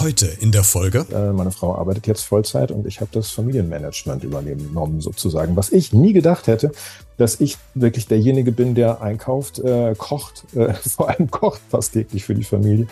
Heute in der Folge. Äh, meine Frau arbeitet jetzt Vollzeit und ich habe das Familienmanagement übernommen sozusagen. Was ich nie gedacht hätte, dass ich wirklich derjenige bin, der einkauft, äh, kocht, äh, vor allem kocht fast täglich für die Familie.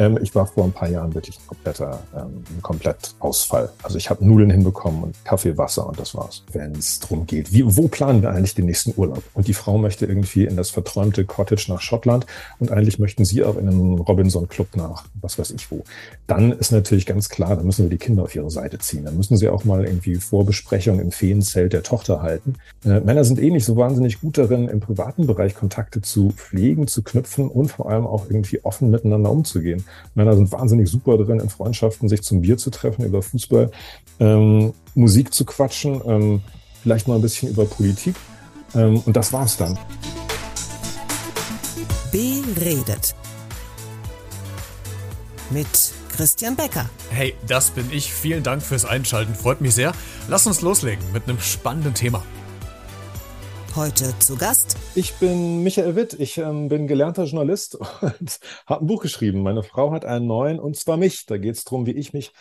Ähm, ich war vor ein paar Jahren wirklich ein kompletter, ähm, komplett Ausfall. Also ich habe Nudeln hinbekommen und Kaffee, Wasser und das war's. Wenn es darum geht, wie, wo planen wir eigentlich den nächsten Urlaub? Und die Frau möchte irgendwie in das verträumte Cottage nach Schottland und eigentlich möchten sie auch in einen Robinson-Club nach, was weiß ich wo. Dann ist natürlich ganz klar, da müssen wir die Kinder auf ihre Seite ziehen. Dann müssen sie auch mal irgendwie Vorbesprechungen im Feenzelt der Tochter halten. Äh, Männer sind eh nicht so wahnsinnig gut darin, im privaten Bereich Kontakte zu pflegen, zu knüpfen und vor allem auch irgendwie offen miteinander umzugehen. Männer sind wahnsinnig super drin, in Freundschaften sich zum Bier zu treffen, über Fußball, ähm, Musik zu quatschen, ähm, vielleicht mal ein bisschen über Politik. Ähm, und das war's dann. Beredet. Mit Christian Becker. Hey, das bin ich. Vielen Dank fürs Einschalten. Freut mich sehr. Lass uns loslegen mit einem spannenden Thema. Heute zu Gast. Ich bin Michael Witt. Ich ähm, bin gelernter Journalist und habe ein Buch geschrieben. Meine Frau hat einen neuen und zwar mich. Da geht es darum, wie ich mich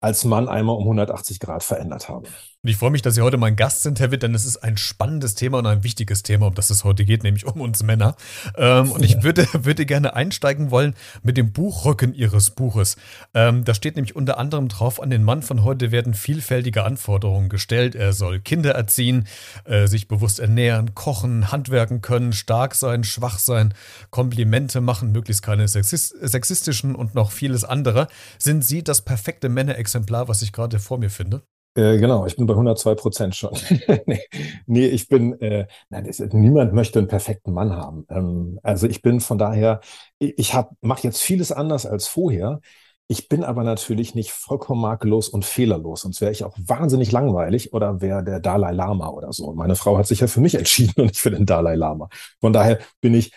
als Mann einmal um 180 Grad verändert habe. Und ich freue mich, dass Sie heute mein Gast sind, Herr Witt, denn es ist ein spannendes Thema und ein wichtiges Thema, um das es heute geht, nämlich um uns Männer. Ähm, und ich würde, würde gerne einsteigen wollen mit dem Buchrücken Ihres Buches. Ähm, da steht nämlich unter anderem drauf, an den Mann von heute werden vielfältige Anforderungen gestellt. Er soll Kinder erziehen, äh, sich bewusst ernähren, kochen, handwerken können, stark sein, schwach sein, Komplimente machen, möglichst keine sexistischen und noch vieles andere. Sind Sie das perfekte Männerexemplar, was ich gerade vor mir finde? Äh, genau, ich bin bei 102 Prozent schon. nee, nee, ich bin, äh, nein, das, niemand möchte einen perfekten Mann haben. Ähm, also ich bin von daher, ich, ich mache jetzt vieles anders als vorher. Ich bin aber natürlich nicht vollkommen makellos und fehlerlos, sonst wäre ich auch wahnsinnig langweilig oder wäre der Dalai Lama oder so. Meine Frau hat sich ja für mich entschieden und nicht für den Dalai Lama. Von daher bin ich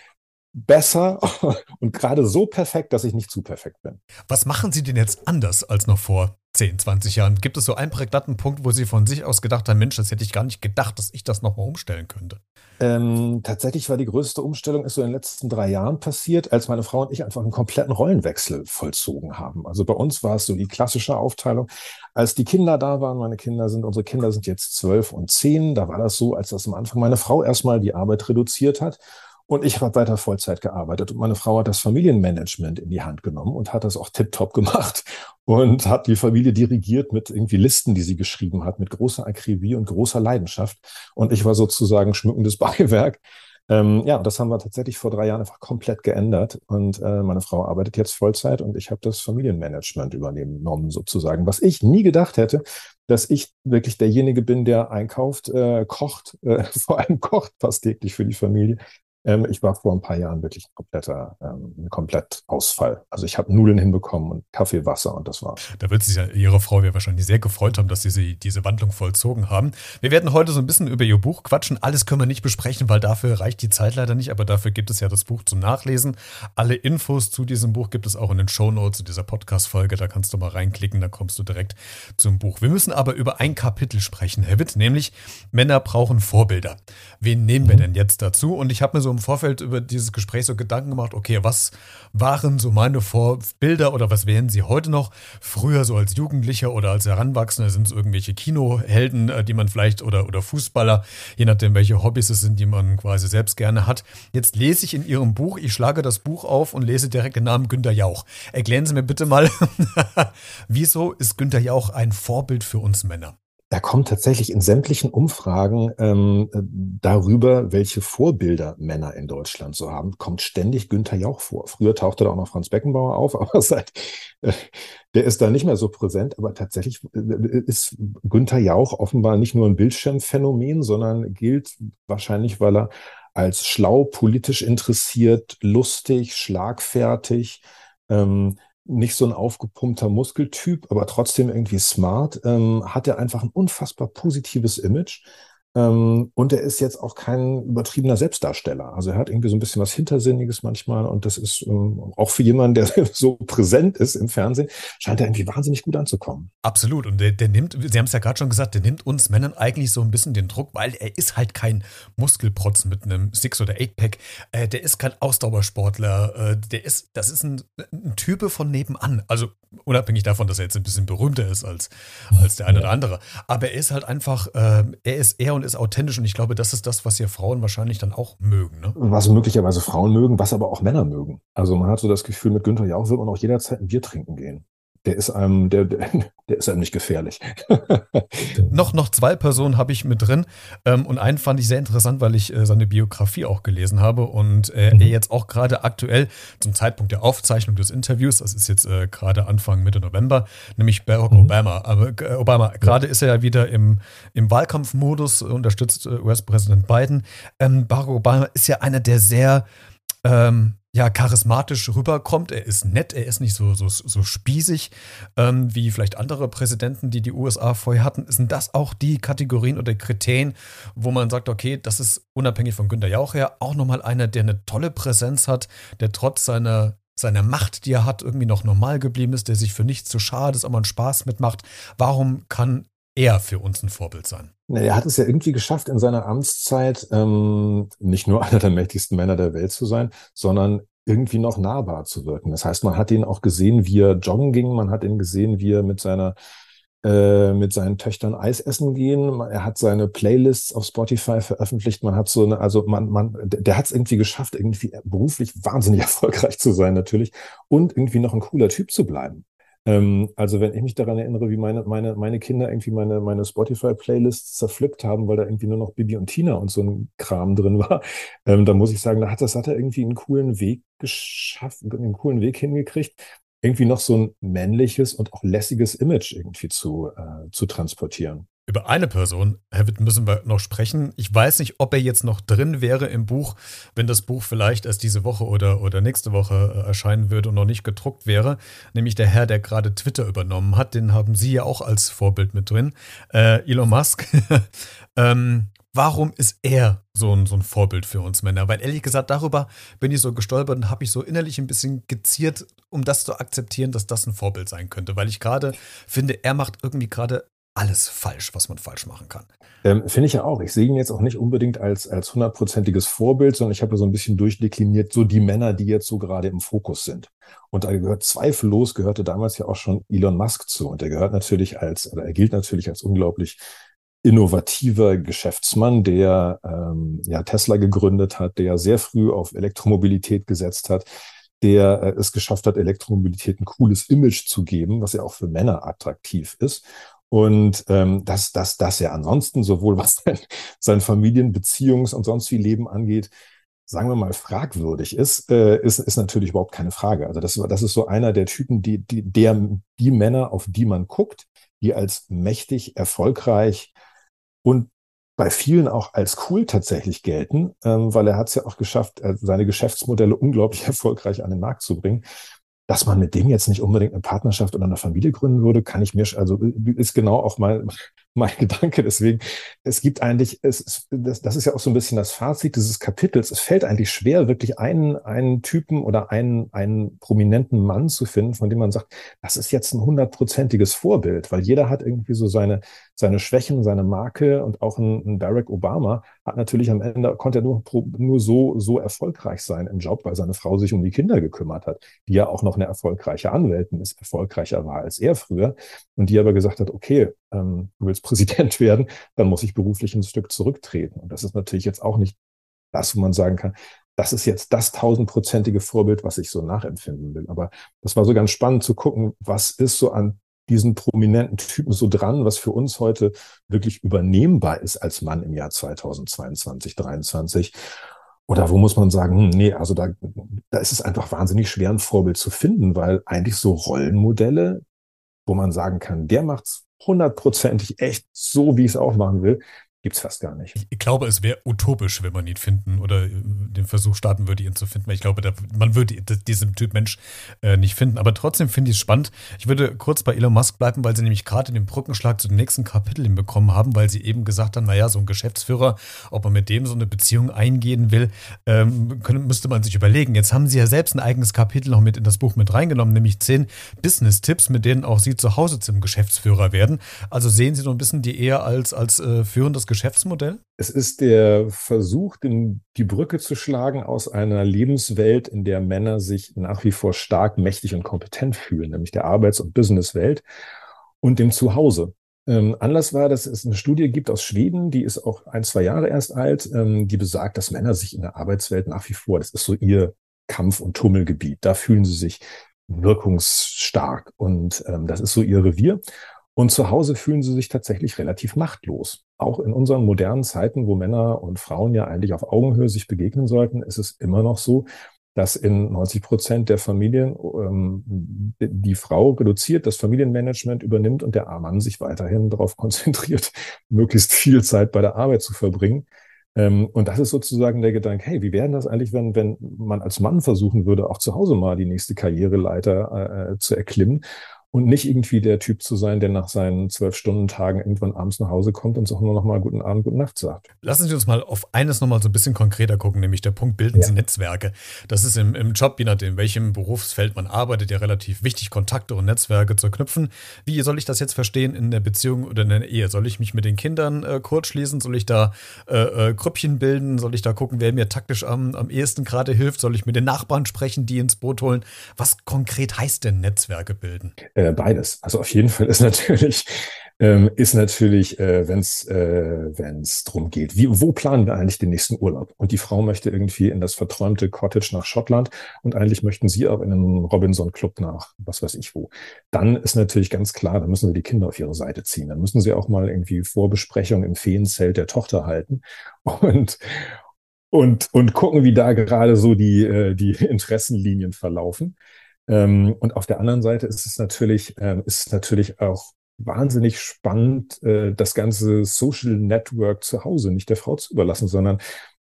besser und gerade so perfekt, dass ich nicht zu perfekt bin. Was machen Sie denn jetzt anders als noch vor 10, 20 Jahren? Gibt es so einen prägnanten Punkt, wo Sie von sich aus gedacht haben, Mensch, das hätte ich gar nicht gedacht, dass ich das nochmal umstellen könnte? Ähm, tatsächlich war die größte Umstellung ist so in den letzten drei Jahren passiert, als meine Frau und ich einfach einen kompletten Rollenwechsel vollzogen haben. Also bei uns war es so die klassische Aufteilung. Als die Kinder da waren, meine Kinder sind, unsere Kinder sind jetzt zwölf und zehn, da war das so, als das am Anfang meine Frau erstmal die Arbeit reduziert hat und ich habe weiter Vollzeit gearbeitet. Und meine Frau hat das Familienmanagement in die Hand genommen und hat das auch tiptop gemacht und hat die Familie dirigiert mit irgendwie Listen, die sie geschrieben hat, mit großer Akribie und großer Leidenschaft. Und ich war sozusagen schmückendes Beiwerk. Ähm, ja, das haben wir tatsächlich vor drei Jahren einfach komplett geändert. Und äh, meine Frau arbeitet jetzt Vollzeit und ich habe das Familienmanagement übernommen sozusagen. Was ich nie gedacht hätte, dass ich wirklich derjenige bin, der einkauft, äh, kocht, äh, vor allem kocht fast täglich für die Familie ähm, ich war vor ein paar Jahren wirklich ein kompletter, ähm, komplett Ausfall. Also ich habe Nudeln hinbekommen und Kaffee, Wasser und das war's. Da wird sich ja Ihre Frau ja wahrscheinlich sehr gefreut haben, dass Sie, sie diese Wandlung vollzogen haben. Wir werden heute so ein bisschen über Ihr Buch quatschen. Alles können wir nicht besprechen, weil dafür reicht die Zeit leider nicht, aber dafür gibt es ja das Buch zum Nachlesen. Alle Infos zu diesem Buch gibt es auch in den Show Notes zu dieser Podcast-Folge. Da kannst du mal reinklicken, dann kommst du direkt zum Buch. Wir müssen aber über ein Kapitel sprechen, Herr Witt, nämlich Männer brauchen Vorbilder. Wen nehmen wir mhm. denn jetzt dazu? Und ich habe mir so im Vorfeld über dieses Gespräch so Gedanken gemacht, okay, was waren so meine Vorbilder oder was wären sie heute noch? Früher so als Jugendlicher oder als Heranwachsender sind es irgendwelche Kinohelden, äh, die man vielleicht oder, oder Fußballer, je nachdem, welche Hobbys es sind, die man quasi selbst gerne hat. Jetzt lese ich in Ihrem Buch, ich schlage das Buch auf und lese direkt den Namen Günter Jauch. Erklären Sie mir bitte mal, wieso ist Günter Jauch ein Vorbild für uns Männer? Er kommt tatsächlich in sämtlichen Umfragen ähm, darüber, welche Vorbilder Männer in Deutschland so haben, kommt ständig Günther Jauch vor. Früher tauchte da auch noch Franz Beckenbauer auf, aber seit äh, der ist da nicht mehr so präsent. Aber tatsächlich äh, ist Günther Jauch offenbar nicht nur ein Bildschirmphänomen, sondern gilt wahrscheinlich, weil er als schlau, politisch interessiert, lustig, schlagfertig, ähm, nicht so ein aufgepumpter Muskeltyp, aber trotzdem irgendwie smart, ähm, hat er einfach ein unfassbar positives Image. Ähm, und er ist jetzt auch kein übertriebener Selbstdarsteller. Also er hat irgendwie so ein bisschen was Hintersinniges manchmal. Und das ist ähm, auch für jemanden, der so präsent ist im Fernsehen, scheint er irgendwie wahnsinnig gut anzukommen. Absolut. Und der, der nimmt, Sie haben es ja gerade schon gesagt, der nimmt uns Männern eigentlich so ein bisschen den Druck, weil er ist halt kein Muskelprotz mit einem Six- oder Eight-Pack. Äh, der ist kein Ausdauersportler. Äh, der ist, das ist ein, ein Type von nebenan. Also unabhängig davon, dass er jetzt ein bisschen berühmter ist als, als der eine oder andere. Aber er ist halt einfach, äh, er ist er und ist authentisch und ich glaube, das ist das, was ja Frauen wahrscheinlich dann auch mögen. Ne? Was möglicherweise Frauen mögen, was aber auch Männer mögen. Also man hat so das Gefühl, mit Günther Jauch wird man auch jederzeit ein Bier trinken gehen der ist einem, der, der ist einem nicht gefährlich. noch, noch zwei Personen habe ich mit drin. Ähm, und einen fand ich sehr interessant, weil ich äh, seine Biografie auch gelesen habe und äh, mhm. er jetzt auch gerade aktuell zum Zeitpunkt der Aufzeichnung des Interviews, das ist jetzt äh, gerade Anfang Mitte November, nämlich Barack mhm. Obama. Aber Obama, gerade ja. ist er ja wieder im, im Wahlkampfmodus, unterstützt US-Präsident Biden. Ähm, Barack Obama ist ja einer, der sehr ähm, ja, charismatisch rüberkommt. Er ist nett, er ist nicht so, so, so spießig ähm, wie vielleicht andere Präsidenten, die die USA vorher hatten. Sind das auch die Kategorien oder Kriterien, wo man sagt, okay, das ist unabhängig von Günter Jauch her auch nochmal einer, der eine tolle Präsenz hat, der trotz seiner seiner Macht, die er hat, irgendwie noch normal geblieben ist, der sich für nichts zu schade ist, aber einen Spaß mitmacht. Warum kann er für uns ein Vorbild sein? Er hat es ja irgendwie geschafft, in seiner Amtszeit ähm, nicht nur einer der mächtigsten Männer der Welt zu sein, sondern irgendwie noch nahbar zu wirken. Das heißt, man hat ihn auch gesehen, wie er joggen ging, man hat ihn gesehen, wie er mit seiner äh, mit seinen Töchtern Eis essen gehen. Er hat seine Playlists auf Spotify veröffentlicht. Man hat so eine, also man, man, der hat es irgendwie geschafft, irgendwie beruflich wahnsinnig erfolgreich zu sein natürlich und irgendwie noch ein cooler Typ zu bleiben. Ähm, also wenn ich mich daran erinnere, wie meine, meine, meine Kinder irgendwie meine, meine Spotify-Playlists zerpflückt haben, weil da irgendwie nur noch Bibi und Tina und so ein Kram drin war, ähm, dann muss ich sagen, da hat, das hat er irgendwie einen coolen Weg geschafft, einen coolen Weg hingekriegt, irgendwie noch so ein männliches und auch lässiges Image irgendwie zu, äh, zu transportieren. Über eine Person, Herr Witt, müssen wir noch sprechen. Ich weiß nicht, ob er jetzt noch drin wäre im Buch, wenn das Buch vielleicht erst diese Woche oder, oder nächste Woche äh, erscheinen würde und noch nicht gedruckt wäre. Nämlich der Herr, der gerade Twitter übernommen hat. Den haben Sie ja auch als Vorbild mit drin. Äh, Elon Musk. ähm, warum ist er so ein, so ein Vorbild für uns Männer? Weil ehrlich gesagt, darüber bin ich so gestolpert und habe ich so innerlich ein bisschen geziert, um das zu akzeptieren, dass das ein Vorbild sein könnte. Weil ich gerade finde, er macht irgendwie gerade alles falsch, was man falsch machen kann. Ähm, Finde ich ja auch. Ich sehe ihn jetzt auch nicht unbedingt als, als hundertprozentiges Vorbild, sondern ich habe so ein bisschen durchdekliniert, so die Männer, die jetzt so gerade im Fokus sind. Und da gehört zweifellos, gehörte damals ja auch schon Elon Musk zu. Und er gehört natürlich als, oder er gilt natürlich als unglaublich innovativer Geschäftsmann, der ähm, ja Tesla gegründet hat, der sehr früh auf Elektromobilität gesetzt hat, der äh, es geschafft hat, Elektromobilität ein cooles Image zu geben, was ja auch für Männer attraktiv ist. Und ähm, dass, dass, dass er ansonsten sowohl was sein, sein Familienbeziehungs- und sonst wie Leben angeht, sagen wir mal, fragwürdig ist, äh, ist, ist natürlich überhaupt keine Frage. Also das, das ist so einer der Typen, die, die, der, die Männer, auf die man guckt, die als mächtig, erfolgreich und bei vielen auch als cool tatsächlich gelten, ähm, weil er hat es ja auch geschafft, äh, seine Geschäftsmodelle unglaublich erfolgreich an den Markt zu bringen dass man mit dem jetzt nicht unbedingt eine Partnerschaft oder eine Familie gründen würde, kann ich mir, also ist genau auch mal mein Gedanke. Deswegen, es gibt eigentlich, es, das, das ist ja auch so ein bisschen das Fazit dieses Kapitels. Es fällt eigentlich schwer, wirklich einen, einen Typen oder einen, einen prominenten Mann zu finden, von dem man sagt, das ist jetzt ein hundertprozentiges Vorbild, weil jeder hat irgendwie so seine, seine Schwächen, seine Marke und auch ein, ein Barack Obama hat natürlich am Ende, konnte er nur, nur so, so erfolgreich sein im Job, weil seine Frau sich um die Kinder gekümmert hat, die ja auch noch eine erfolgreiche Anwältin ist, erfolgreicher war als er früher und die aber gesagt hat, okay, ähm, du willst Präsident werden, dann muss ich beruflich ein Stück zurücktreten. Und das ist natürlich jetzt auch nicht das, wo man sagen kann, das ist jetzt das tausendprozentige Vorbild, was ich so nachempfinden will. Aber das war so ganz spannend zu gucken, was ist so an diesen prominenten Typen so dran, was für uns heute wirklich übernehmbar ist als Mann im Jahr 2022, 2023. Oder wo muss man sagen, hm, nee, also da, da ist es einfach wahnsinnig schwer, ein Vorbild zu finden, weil eigentlich so Rollenmodelle, wo man sagen kann, der macht's hundertprozentig echt so, wie ich es auch machen will, gibt es fast gar nicht. Ich glaube, es wäre utopisch, wenn man ihn finden oder äh, den Versuch starten würde, ihn zu finden. Ich glaube, da, man würde diesen Typ Mensch äh, nicht finden. Aber trotzdem finde ich es spannend. Ich würde kurz bei Elon Musk bleiben, weil sie nämlich gerade den Brückenschlag zu den nächsten Kapiteln bekommen haben, weil sie eben gesagt haben, naja, so ein Geschäftsführer, ob man mit dem so eine Beziehung eingehen will, ähm, können, müsste man sich überlegen. Jetzt haben sie ja selbst ein eigenes Kapitel noch mit in das Buch mit reingenommen, nämlich zehn Business-Tipps, mit denen auch sie zu Hause zum Geschäftsführer werden. Also sehen sie so ein bisschen die eher als, als äh, führendes Geschäftsführer Geschäftsmodell? Es ist der Versuch, den, die Brücke zu schlagen aus einer Lebenswelt, in der Männer sich nach wie vor stark, mächtig und kompetent fühlen, nämlich der Arbeits- und Businesswelt und dem Zuhause. Ähm, Anlass war, dass es eine Studie gibt aus Schweden, die ist auch ein, zwei Jahre erst alt, ähm, die besagt, dass Männer sich in der Arbeitswelt nach wie vor, das ist so ihr Kampf- und Tummelgebiet, da fühlen sie sich wirkungsstark und ähm, das ist so ihr Revier. Und zu Hause fühlen sie sich tatsächlich relativ machtlos. Auch in unseren modernen Zeiten, wo Männer und Frauen ja eigentlich auf Augenhöhe sich begegnen sollten, ist es immer noch so, dass in 90 Prozent der Familien ähm, die Frau reduziert, das Familienmanagement übernimmt und der Mann sich weiterhin darauf konzentriert, möglichst viel Zeit bei der Arbeit zu verbringen. Ähm, und das ist sozusagen der Gedanke, hey, wie wäre das eigentlich, wenn, wenn man als Mann versuchen würde, auch zu Hause mal die nächste Karriereleiter äh, zu erklimmen und nicht irgendwie der Typ zu sein, der nach seinen zwölf Stunden Tagen irgendwann abends nach Hause kommt und auch nur noch mal guten Abend, guten Nacht sagt. Lassen Sie uns mal auf eines noch mal so ein bisschen konkreter gucken, nämlich der Punkt, bilden ja. Sie Netzwerke. Das ist im, im Job, je nachdem, welchem Berufsfeld man arbeitet, ja relativ wichtig, Kontakte und Netzwerke zu knüpfen. Wie soll ich das jetzt verstehen in der Beziehung oder in der Ehe? Soll ich mich mit den Kindern äh, kurz schließen? Soll ich da äh, äh, Grüppchen bilden? Soll ich da gucken, wer mir taktisch am, am ehesten gerade hilft? Soll ich mit den Nachbarn sprechen, die ins Boot holen? Was konkret heißt denn Netzwerke bilden? Äh, beides. Also auf jeden Fall ist natürlich, ähm, ist natürlich, äh, wenn es äh, wenn's darum geht, wie, wo planen wir eigentlich den nächsten Urlaub? Und die Frau möchte irgendwie in das verträumte Cottage nach Schottland und eigentlich möchten sie auch in einen Robinson-Club nach, was weiß ich wo. Dann ist natürlich ganz klar, da müssen sie die Kinder auf ihre Seite ziehen. Dann müssen sie auch mal irgendwie Vorbesprechungen im Feenzelt der Tochter halten und und, und gucken, wie da gerade so die, äh, die Interessenlinien verlaufen. Ähm, und auf der anderen Seite ist es natürlich, ähm, ist es natürlich auch wahnsinnig spannend, äh, das ganze Social Network zu Hause nicht der Frau zu überlassen, sondern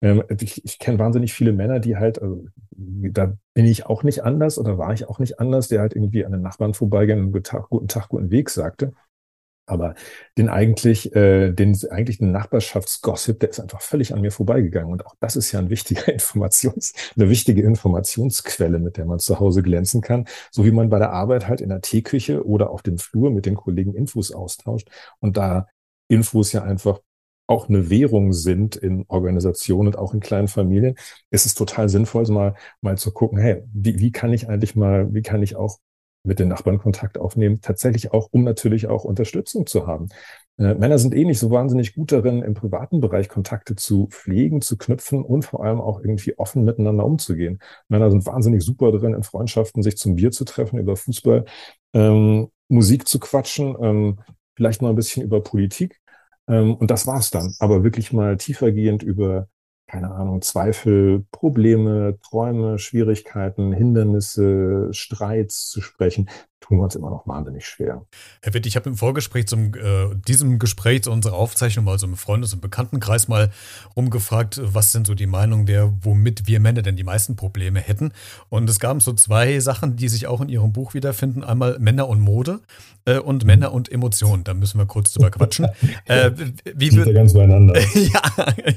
ähm, ich, ich kenne wahnsinnig viele Männer, die halt, also, da bin ich auch nicht anders oder war ich auch nicht anders, der halt irgendwie an den Nachbarn vorbeigehen und guten Tag, guten Tag, guten Weg sagte. Aber den eigentlich, äh, den eigentlich den Nachbarschaftsgossip, der ist einfach völlig an mir vorbeigegangen. Und auch das ist ja ein wichtiger Informations, eine wichtige Informationsquelle, mit der man zu Hause glänzen kann. So wie man bei der Arbeit halt in der Teeküche oder auf dem Flur mit den Kollegen Infos austauscht. Und da Infos ja einfach auch eine Währung sind in Organisationen und auch in kleinen Familien, ist es total sinnvoll, mal, mal zu gucken, hey, wie, wie kann ich eigentlich mal, wie kann ich auch mit den Nachbarn Kontakt aufnehmen, tatsächlich auch, um natürlich auch Unterstützung zu haben. Äh, Männer sind eh nicht so wahnsinnig gut darin, im privaten Bereich Kontakte zu pflegen, zu knüpfen und vor allem auch irgendwie offen miteinander umzugehen. Männer sind wahnsinnig super darin, in Freundschaften sich zum Bier zu treffen, über Fußball, ähm, Musik zu quatschen, ähm, vielleicht mal ein bisschen über Politik. Ähm, und das war's dann. Aber wirklich mal tiefergehend über keine Ahnung, Zweifel, Probleme, Träume, Schwierigkeiten, Hindernisse, Streits zu sprechen, tun wir uns immer noch wahnsinnig schwer. Herr Witt, ich habe im Vorgespräch zum äh, diesem Gespräch zu unserer Aufzeichnung mal so im Freundes- und Bekanntenkreis mal rumgefragt, was sind so die Meinungen der, womit wir Männer denn die meisten Probleme hätten. Und es gab so zwei Sachen, die sich auch in Ihrem Buch wiederfinden. Einmal Männer und Mode äh, und Männer und Emotionen. Da müssen wir kurz drüber quatschen. äh, wie Sind ja ganz beieinander. ja,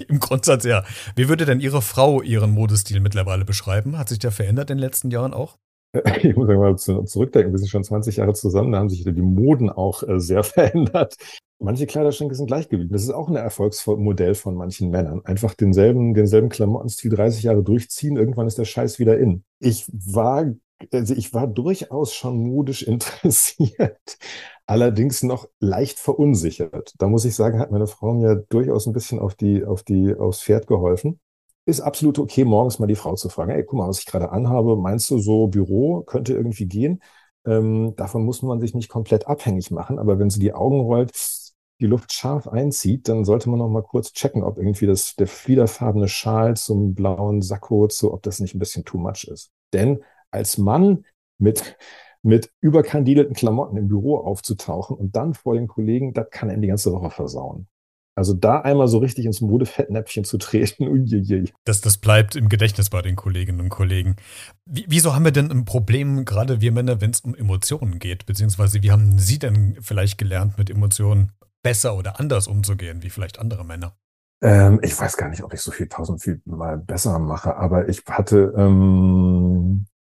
im Grundsatz ja. Wie würde denn Ihre Frau Ihren Modestil mittlerweile beschreiben? Hat sich der verändert in den letzten Jahren auch? ich muss mal zurückdenken, wir sind schon 20 Jahre zusammen, da haben sich die Moden auch äh, sehr verändert. Manche Kleiderschränke sind gleich geblieben. Das ist auch ein Erfolgsmodell von manchen Männern. Einfach denselben, denselben Klamottenstil 30 Jahre durchziehen, irgendwann ist der Scheiß wieder in. Ich war, also ich war durchaus schon modisch interessiert, allerdings noch leicht verunsichert. Da muss ich sagen, hat meine Frau mir durchaus ein bisschen auf die, auf die, aufs Pferd geholfen ist absolut okay, morgens mal die Frau zu fragen, hey, guck mal, was ich gerade anhabe, meinst du so Büro könnte irgendwie gehen? Ähm, davon muss man sich nicht komplett abhängig machen, aber wenn sie die Augen rollt, die Luft scharf einzieht, dann sollte man noch mal kurz checken, ob irgendwie das, der fliederfarbene Schal zum blauen Sakko, so, ob das nicht ein bisschen too much ist. Denn als Mann mit, mit überkandidelten Klamotten im Büro aufzutauchen und dann vor den Kollegen, das kann er die ganze Woche versauen. Also da einmal so richtig ins Modefettnäpfchen zu treten, uiuiui. Das, das bleibt im Gedächtnis bei den Kolleginnen und Kollegen. Wie, wieso haben wir denn ein Problem, gerade wir Männer, wenn es um Emotionen geht? Beziehungsweise wie haben Sie denn vielleicht gelernt, mit Emotionen besser oder anders umzugehen, wie vielleicht andere Männer? Ähm, ich weiß gar nicht, ob ich so viel tausend viel mal besser mache, aber ich hatte, ähm,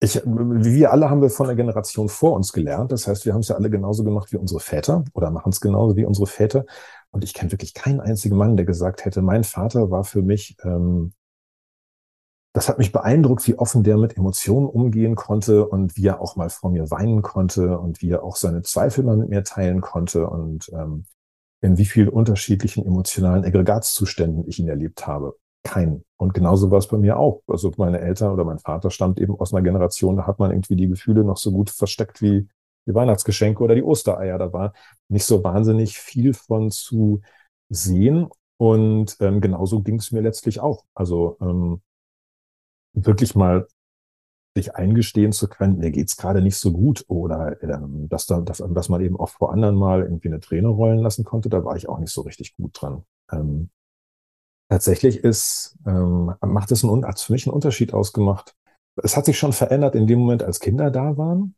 Ich, wir alle haben wir von der Generation vor uns gelernt. Das heißt, wir haben es ja alle genauso gemacht wie unsere Väter oder machen es genauso wie unsere Väter. Und ich kenne wirklich keinen einzigen Mann, der gesagt hätte, mein Vater war für mich, ähm, das hat mich beeindruckt, wie offen der mit Emotionen umgehen konnte und wie er auch mal vor mir weinen konnte und wie er auch seine Zweifel mal mit mir teilen konnte und ähm, in wie vielen unterschiedlichen emotionalen Aggregatzuständen ich ihn erlebt habe. Kein. Und genauso war es bei mir auch. Also meine Eltern oder mein Vater stammt eben aus einer Generation, da hat man irgendwie die Gefühle noch so gut versteckt wie die Weihnachtsgeschenke oder die Ostereier. Da war nicht so wahnsinnig viel von zu sehen. Und ähm, genauso ging es mir letztlich auch. Also ähm, wirklich mal sich eingestehen zu können, mir geht's gerade nicht so gut oder ähm, dass, da, dass, dass man eben auch vor anderen mal irgendwie eine Träne rollen lassen konnte, da war ich auch nicht so richtig gut dran. Ähm, tatsächlich ist, ähm, macht es einen, hat für mich einen Unterschied ausgemacht. Es hat sich schon verändert in dem Moment, als Kinder da waren.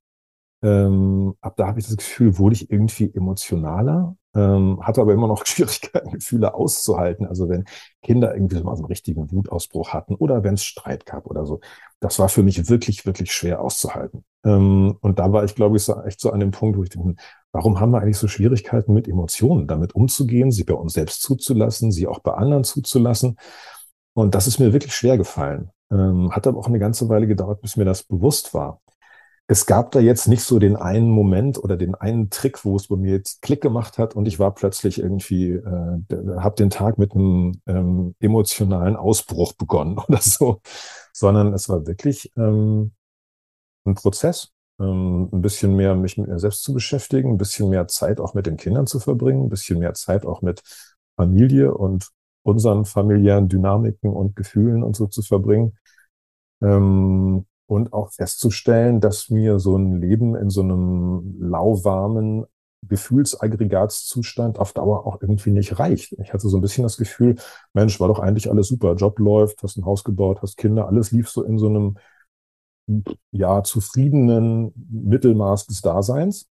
Ähm, ab da habe ich das Gefühl, wurde ich irgendwie emotionaler, ähm, hatte aber immer noch Schwierigkeiten, Gefühle auszuhalten. Also wenn Kinder irgendwie so mal so einen richtigen Wutausbruch hatten oder wenn es Streit gab oder so. Das war für mich wirklich, wirklich schwer auszuhalten. Ähm, und da war ich, glaube ich, so, echt so an dem Punkt, wo ich denke, warum haben wir eigentlich so Schwierigkeiten mit Emotionen, damit umzugehen, sie bei uns selbst zuzulassen, sie auch bei anderen zuzulassen? Und das ist mir wirklich schwer gefallen. Ähm, hat aber auch eine ganze Weile gedauert, bis mir das bewusst war es gab da jetzt nicht so den einen Moment oder den einen Trick, wo es bei mir jetzt Klick gemacht hat und ich war plötzlich irgendwie, äh, habe den Tag mit einem ähm, emotionalen Ausbruch begonnen oder so, sondern es war wirklich ähm, ein Prozess, ein bisschen mehr mich mit mir selbst zu beschäftigen, ein bisschen mehr Zeit auch mit den Kindern zu verbringen, ein bisschen mehr Zeit auch mit Familie und unseren familiären Dynamiken und Gefühlen und so zu verbringen. Ähm, und auch festzustellen, dass mir so ein Leben in so einem lauwarmen Gefühlsaggregatzustand auf Dauer auch irgendwie nicht reicht. Ich hatte so ein bisschen das Gefühl, Mensch, war doch eigentlich alles super, Job läuft, hast ein Haus gebaut, hast Kinder, alles lief so in so einem ja zufriedenen Mittelmaß des Daseins.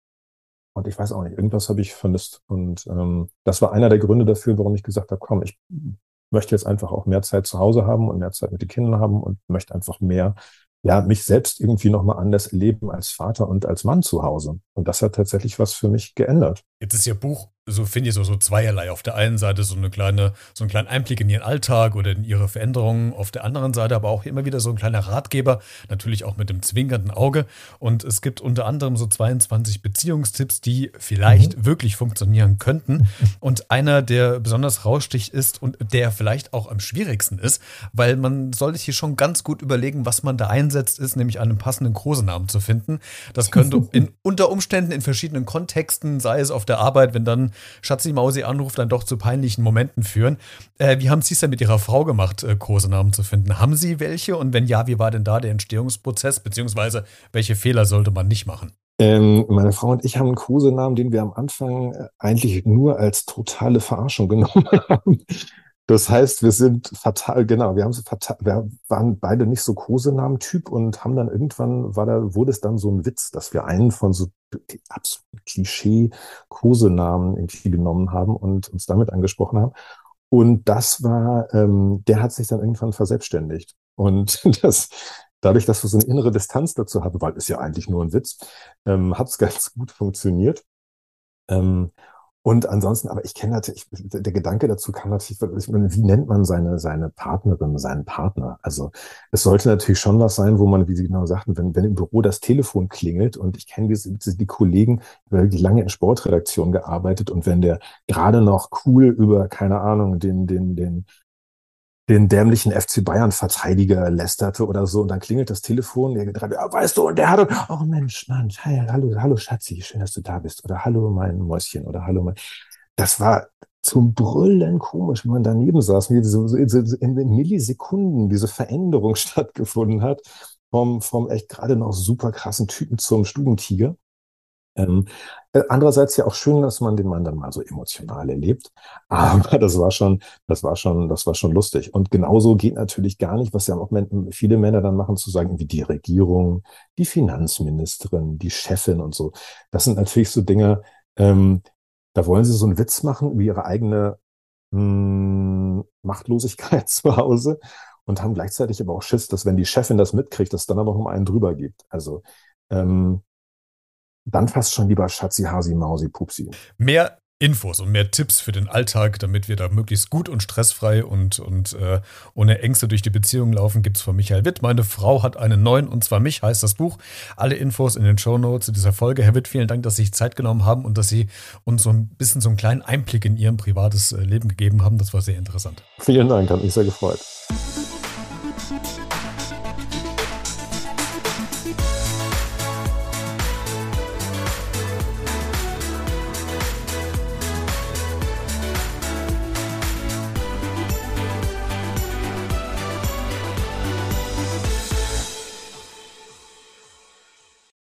Und ich weiß auch nicht, irgendwas habe ich vermisst. Und ähm, das war einer der Gründe dafür, warum ich gesagt habe, komm, ich möchte jetzt einfach auch mehr Zeit zu Hause haben und mehr Zeit mit den Kindern haben und möchte einfach mehr ja, mich selbst irgendwie nochmal anders erleben als Vater und als Mann zu Hause. Und das hat tatsächlich was für mich geändert. Jetzt ist Ihr Buch so finde ich so, so zweierlei. Auf der einen Seite so eine kleine, so einen kleinen Einblick in ihren Alltag oder in ihre Veränderungen. Auf der anderen Seite aber auch immer wieder so ein kleiner Ratgeber, natürlich auch mit dem zwinkernden Auge. Und es gibt unter anderem so 22 Beziehungstipps, die vielleicht mhm. wirklich funktionieren könnten. Und einer, der besonders raussticht ist und der vielleicht auch am schwierigsten ist, weil man sollte hier schon ganz gut überlegen, was man da einsetzt, ist nämlich einen passenden Kosenamen zu finden. Das könnte in, unter Umständen in verschiedenen Kontexten, sei es auf der Arbeit, wenn dann Schatzi Mausi anruft, dann doch zu peinlichen Momenten führen. Äh, wie haben Sie es denn mit Ihrer Frau gemacht, äh, Kosenamen zu finden? Haben Sie welche? Und wenn ja, wie war denn da der Entstehungsprozess? Beziehungsweise welche Fehler sollte man nicht machen? Ähm, meine Frau und ich haben einen Kosenamen, den wir am Anfang äh, eigentlich nur als totale Verarschung genommen haben. Das heißt, wir sind fatal, genau, wir haben so fatal, wir waren beide nicht so Kosenamen-Typ und haben dann irgendwann, war da, wurde es dann so ein Witz, dass wir einen von so absoluten Klischee-Kosenamen irgendwie genommen haben und uns damit angesprochen haben. Und das war, ähm, der hat sich dann irgendwann verselbstständigt. Und das, dadurch, dass wir so eine innere Distanz dazu hatten, weil es ja eigentlich nur ein Witz, ähm, hat es ganz gut funktioniert. Ähm, und ansonsten, aber ich kenne natürlich, der Gedanke dazu kann natürlich, wie nennt man seine, seine Partnerin, seinen Partner? Also es sollte natürlich schon was sein, wo man, wie Sie genau sagten, wenn, wenn im Büro das Telefon klingelt und ich kenne die Kollegen, die lange in Sportredaktion gearbeitet und wenn der gerade noch cool über, keine Ahnung, den, den, den den dämlichen FC Bayern Verteidiger lästerte oder so und dann klingelt das Telefon, der gerade, ja, weißt du, und der hat, oh Mensch, Mann, hi, hallo, hallo Schatzi, schön, dass du da bist oder hallo mein Mäuschen oder hallo mein, das war zum Brüllen komisch, wenn man daneben saß, wie so, so in Millisekunden diese Veränderung stattgefunden hat vom, vom echt gerade noch super krassen Typen zum Stubentiger. Ähm, äh, andererseits ja auch schön, dass man den Mann dann mal so emotional erlebt. Aber das war schon, das war schon, das war schon lustig. Und genauso geht natürlich gar nicht, was ja auch viele Männer dann machen, zu sagen, wie die Regierung, die Finanzministerin, die Chefin und so. Das sind natürlich so Dinge, ähm, da wollen sie so einen Witz machen über ihre eigene mh, hm, Machtlosigkeit zu Hause. und haben gleichzeitig aber auch Schiss, dass wenn die Chefin das mitkriegt, dass dann aber noch um einen drüber gibt. Also ähm, dann fast schon lieber Schatzi, Hasi, Mausi, Pupsi. Mehr Infos und mehr Tipps für den Alltag, damit wir da möglichst gut und stressfrei und, und äh, ohne Ängste durch die Beziehung laufen, gibt es von Michael Witt. Meine Frau hat einen neuen und zwar mich, heißt das Buch. Alle Infos in den Show Notes zu dieser Folge. Herr Witt, vielen Dank, dass Sie sich Zeit genommen haben und dass Sie uns so ein bisschen so einen kleinen Einblick in Ihrem privates äh, Leben gegeben haben. Das war sehr interessant. Vielen Dank, hat mich sehr gefreut.